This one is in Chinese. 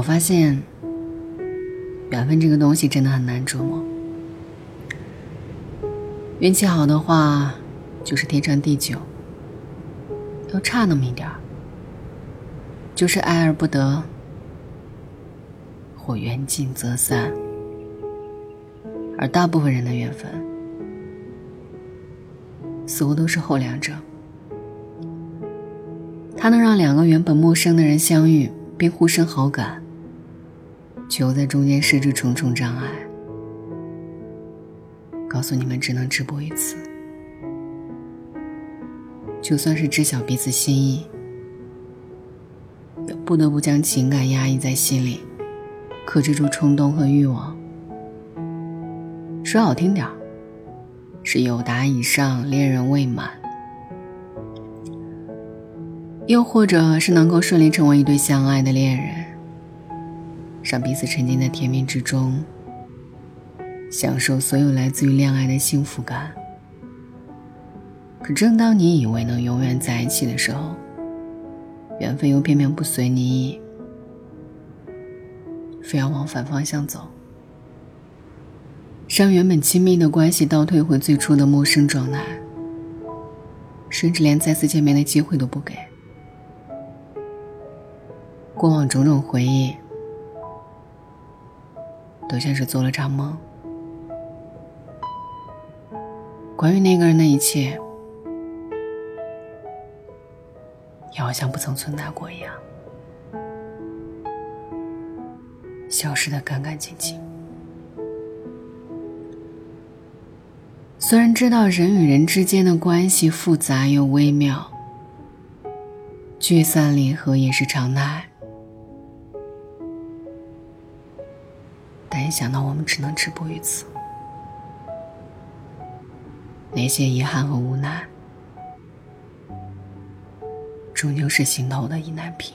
我发现，缘分这个东西真的很难捉摸。运气好的话，就是天长地久；要差那么一点儿，就是爱而不得，或缘尽则散。而大部分人的缘分，似乎都是后两者。它能让两个原本陌生的人相遇，并互生好感，却又在中间设置重重障碍，告诉你们只能直播一次。就算是知晓彼此心意，也不得不将情感压抑在心里，克制住冲动和欲望。说好听点儿，是有达以上，恋人未满。又或者是能够顺利成为一对相爱的恋人，让彼此沉浸在甜蜜之中，享受所有来自于恋爱的幸福感。可正当你以为能永远在一起的时候，缘分又偏偏不随你意，非要往反方向走，让原本亲密的关系倒退回最初的陌生状态，甚至连再次见面的机会都不给。过往种种回忆，都像是做了场梦。关于那个人的一切，也好像不曾存在过一样，消失的干干净净。虽然知道人与人之间的关系复杂又微妙，聚散离合也是常态。没想到我们只能止步于此，那些遗憾和无奈，终究是心头的意难平。